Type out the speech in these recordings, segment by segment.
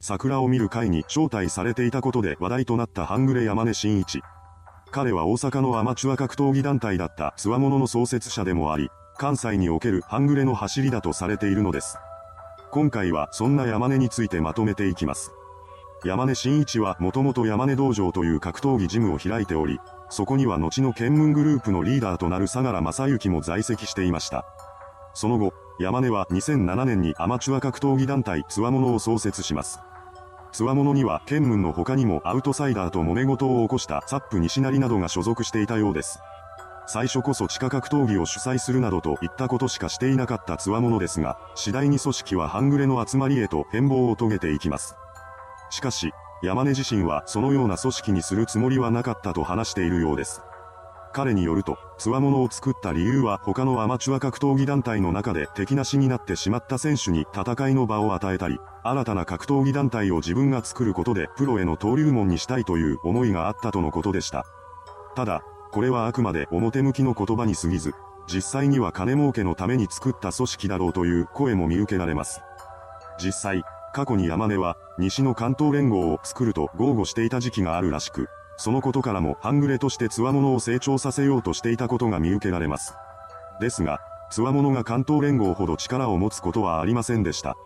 桜を見る会に招待されていたことで話題となった半グレ山根真一。彼は大阪のアマチュア格闘技団体だったつわものの創設者でもあり、関西における半グレの走りだとされているのです。今回はそんな山根についてまとめていきます。山根真一はもともと山根道場という格闘技ジムを開いており、そこには後の県門グループのリーダーとなる相良正幸も在籍していました。その後、山根は2007年にアマチュア格闘技団体つわものを創設します。つわものには県門の他にもアウトサイダーと揉め事を起こしたサップ西成などが所属していたようです。最初こそ地下格闘技を主催するなどといったことしかしていなかったつわものですが、次第に組織は半グレの集まりへと変貌を遂げていきます。しかし、山根自身はそのような組織にするつもりはなかったと話しているようです。彼によると、つわものを作った理由は他のアマチュア格闘技団体の中で敵なしになってしまった選手に戦いの場を与えたり、新たな格闘技団体を自分が作ることでプロへの登竜門にしたいという思いがあったとのことでした。ただ、これはあくまで表向きの言葉に過ぎず、実際には金儲けのために作った組織だろうという声も見受けられます。実際、過去に山根は、西の関東連合を作ると豪語していた時期があるらしく、そのことからも半グレとして強者を成長させようとしていたことが見受けられます。ですが、強者が関東連合ほど力を持つことはありませんでした。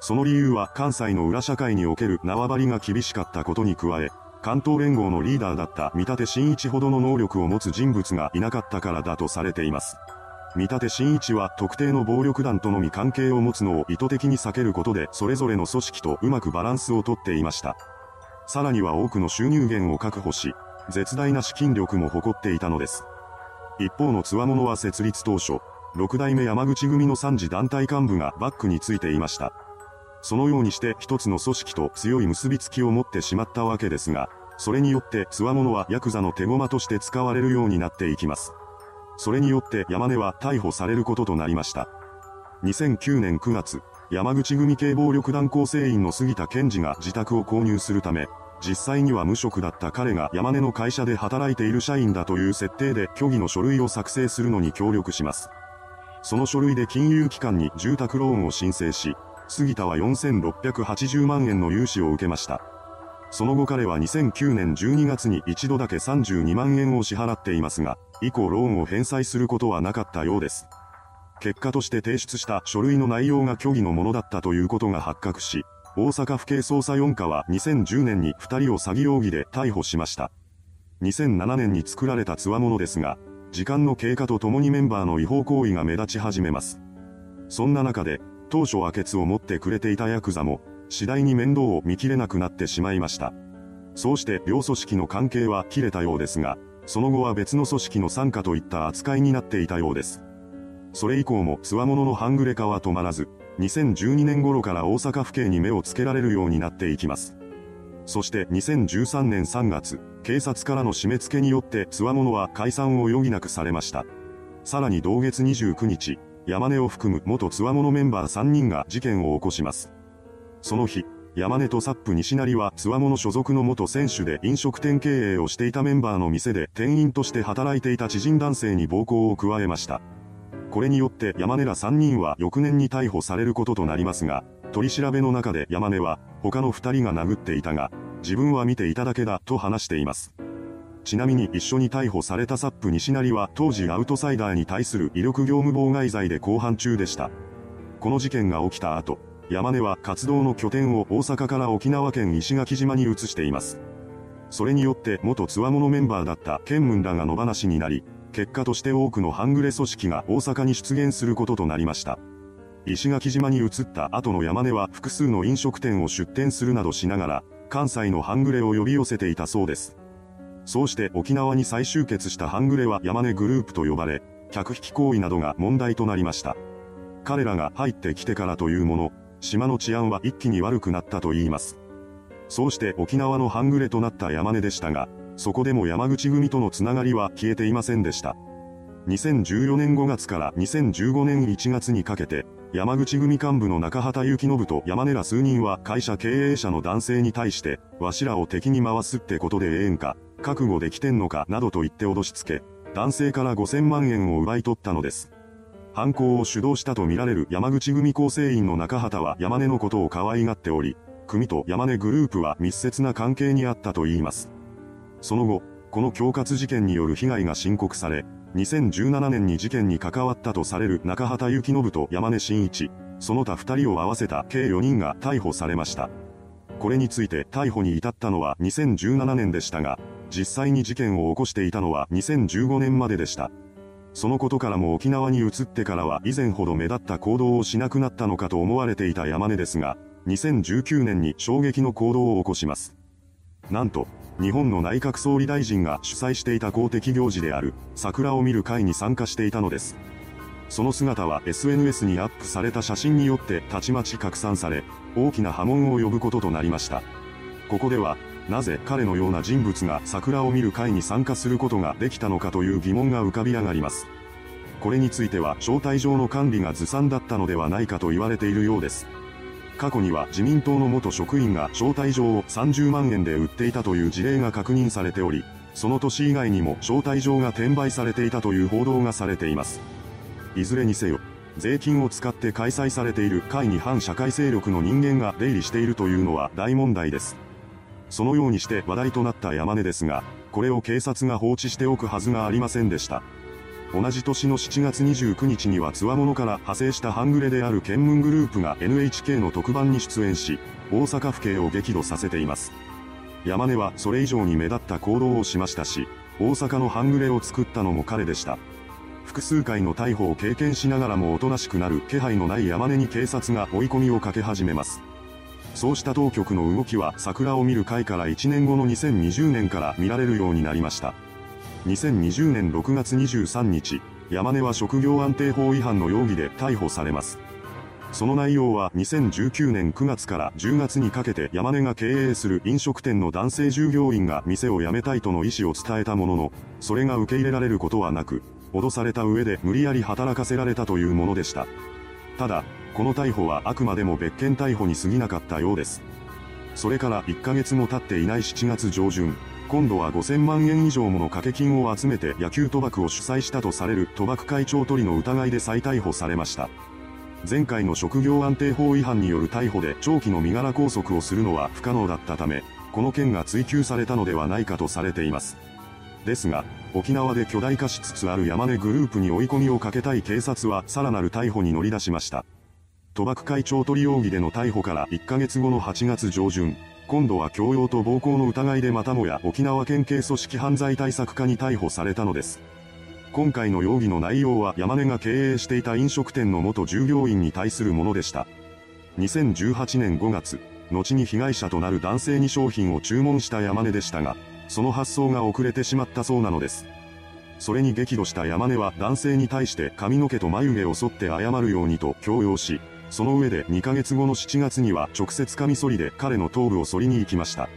その理由は関西の裏社会における縄張りが厳しかったことに加え、関東連合のリーダーだった見立真一ほどの能力を持つ人物がいなかったからだとされています。見立真一は特定の暴力団とのみ関係を持つのを意図的に避けることでそれぞれの組織とうまくバランスをとっていました。さらには多くの収入源を確保し、絶大な資金力も誇っていたのです。一方の強者は設立当初、六代目山口組の三次団体幹部がバックについていました。そのようにして一つの組織と強い結びつきを持ってしまったわけですが、それによって強者はヤクザの手駒として使われるようになっていきます。それによって山根は逮捕されることとなりました。2009年9月、山口組系暴力団構成員の杉田健二が自宅を購入するため、実際には無職だった彼が山根の会社で働いている社員だという設定で虚偽の書類を作成するのに協力します。その書類で金融機関に住宅ローンを申請し、杉田は4680万円の融資を受けました。その後彼は2009年12月に一度だけ32万円を支払っていますが、以降ローンを返済することはなかったようです。結果として提出した書類の内容が虚偽のものだったということが発覚し、大阪府警捜査4課は2010年に2人を詐欺容疑で逮捕しました。2007年に作られた強者ですが、時間の経過とともにメンバーの違法行為が目立ち始めます。そんな中で、当初はケを持ってくれていたヤクザも、次第に面倒を見切れなくなってしまいました。そうして両組織の関係は切れたようですが、その後は別の組織の参加といった扱いになっていたようです。それ以降も強者の半グレ化は止まらず、2012年頃から大阪府警に目をつけられるようになっていきます。そして2013年3月、警察からの締め付けによって強者は解散を余儀なくされました。さらに同月29日、山根を含む元強者メンバー3人が事件を起こします。その日、山根とサップ西成は強者所属の元選手で飲食店経営をしていたメンバーの店で店員として働いていた知人男性に暴行を加えました。これによって山根ら3人は翌年に逮捕されることとなりますが、取り調べの中で山根は、他の2人が殴っていたが、自分は見ていただけだと話しています。ちなみに一緒に逮捕されたサップ西成は当時アウトサイダーに対する威力業務妨害罪で公判中でした。この事件が起きた後、山根は活動の拠点を大阪から沖縄県石垣島に移しています。それによって元強者メンバーだった県門らが野放しになり、結果として多くの半グレ組織が大阪に出現することとなりました。石垣島に移った後の山根は複数の飲食店を出店するなどしながら、関西の半グレを呼び寄せていたそうです。そうして沖縄に再集結した半グレは山根グループと呼ばれ、客引き行為などが問題となりました。彼らが入ってきてからというもの、島の治安は一気に悪くなったと言います。そうして沖縄の半グレとなった山根でしたが、そこでも山口組とのつながりは消えていませんでした。2014年5月から2015年1月にかけて、山口組幹部の中畑幸信と山根ら数人は会社経営者の男性に対して、わしらを敵に回すってことでええんか、覚悟できてんのかなどと言って脅しつけ、男性から5000万円を奪い取ったのです。犯行を主導したとみられる山口組構成員の中畑は山根のことを可愛がっており、組と山根グループは密接な関係にあったといいます。その後、この恐喝事件による被害が申告され、2017年に事件に関わったとされる中畑幸信と山根真一、その他2人を合わせた計4人が逮捕されました。これについて逮捕に至ったのは2017年でしたが、実際に事件を起こしていたのは2015年まででした。そのことからも沖縄に移ってからは以前ほど目立った行動をしなくなったのかと思われていた山根ですが、2019年に衝撃の行動を起こします。なんと、日本の内閣総理大臣が主催していた公的行事である桜を見る会に参加していたのです。その姿は SNS にアップされた写真によってたちまち拡散され、大きな波紋を呼ぶこととなりました。ここでは、なぜ彼のような人物が桜を見る会に参加することができたのかという疑問が浮かび上がります。これについては招待状の管理がずさんだったのではないかと言われているようです。過去には自民党の元職員が招待状を30万円で売っていたという事例が確認されており、その年以外にも招待状が転売されていたという報道がされています。いずれにせよ、税金を使って開催されている会に反社会勢力の人間が出入りしているというのは大問題です。そのようにして話題となった山根ですが、これを警察が放置しておくはずがありませんでした。同じ年の7月29日にはつわものから派生した半グレである県民グループが NHK の特番に出演し、大阪府警を激怒させています。山根はそれ以上に目立った行動をしましたし、大阪の半グレを作ったのも彼でした。複数回の逮捕を経験しながらもおとなしくなる気配のない山根に警察が追い込みをかけ始めます。そうした当局の動きは桜を見る会から1年後の2020年から見られるようになりました。2020年6月23日、山根は職業安定法違反の容疑で逮捕されます。その内容は2019年9月から10月にかけて山根が経営する飲食店の男性従業員が店を辞めたいとの意思を伝えたものの、それが受け入れられることはなく、脅された上で無理やり働かせられたというものでした。ただ、この逮捕はあくまでも別件逮捕に過ぎなかったようです。それから1ヶ月も経っていない7月上旬、今度は5000万円以上もの掛け金を集めて野球賭博を主催したとされる賭博会長取りの疑いで再逮捕されました。前回の職業安定法違反による逮捕で長期の身柄拘束をするのは不可能だったため、この件が追及されたのではないかとされています。ですが、沖縄で巨大化しつつある山根グループに追い込みをかけたい警察はさらなる逮捕に乗り出しました。賭博会長取り容疑での逮捕から1ヶ月後の8月上旬、今度は強要と暴行の疑いでまたもや沖縄県警組織犯罪対策課に逮捕されたのです。今回の容疑の内容は山根が経営していた飲食店の元従業員に対するものでした。2018年5月、後に被害者となる男性に商品を注文した山根でしたが、その発送が遅れてしまったそうなのです。それに激怒した山根は男性に対して髪の毛と眉毛を剃って謝るようにと強要し、その上で2ヶ月後の7月には直接カミソリで彼の頭部を剃りに行きました。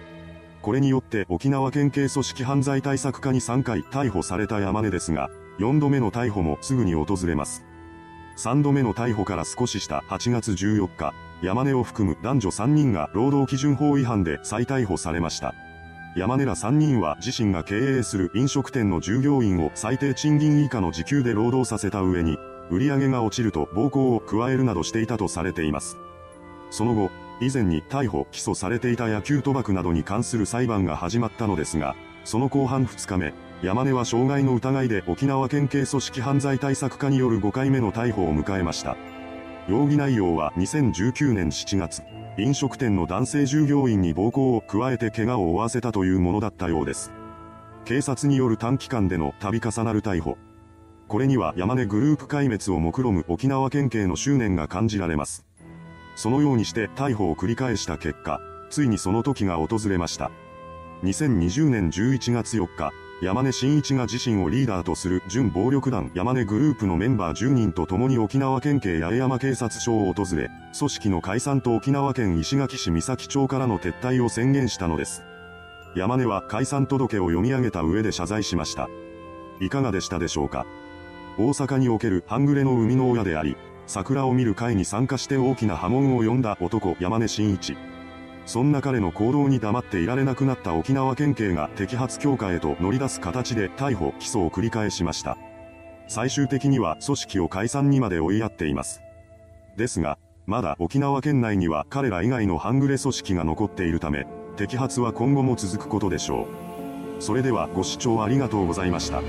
これによって沖縄県警組織犯罪対策課に3回逮捕された山根ですが、4度目の逮捕もすぐに訪れます。3度目の逮捕から少しした8月14日、山根を含む男女3人が労働基準法違反で再逮捕されました。山根ら3人は自身が経営する飲食店の従業員を最低賃金以下の時給で労働させた上に、売り上げが落ちると暴行を加えるなどしていたとされています。その後、以前に逮捕・起訴されていた野球賭博などに関する裁判が始まったのですが、その後半2日目、山根は傷害の疑いで沖縄県警組織犯罪対策課による5回目の逮捕を迎えました。容疑内容は2019年7月、飲食店の男性従業員に暴行を加えて怪我を負わせたというものだったようです。警察による短期間での度重なる逮捕、これには山根グループ壊滅を目論む沖縄県警の執念が感じられます。そのようにして逮捕を繰り返した結果、ついにその時が訪れました。2020年11月4日、山根真一が自身をリーダーとする準暴力団山根グループのメンバー10人と共に沖縄県警八重山警察署を訪れ、組織の解散と沖縄県石垣市三崎町からの撤退を宣言したのです。山根は解散届を読み上げた上で謝罪しました。いかがでしたでしょうか？大阪における半グレの生みの親であり、桜を見る会に参加して大きな波紋を呼んだ男山根真一。そんな彼の行動に黙っていられなくなった沖縄県警が摘発強化へと乗り出す形で逮捕・起訴を繰り返しました。最終的には組織を解散にまで追いやっています。ですが、まだ沖縄県内には彼ら以外の半グレ組織が残っているため、摘発は今後も続くことでしょう。それではご視聴ありがとうございました。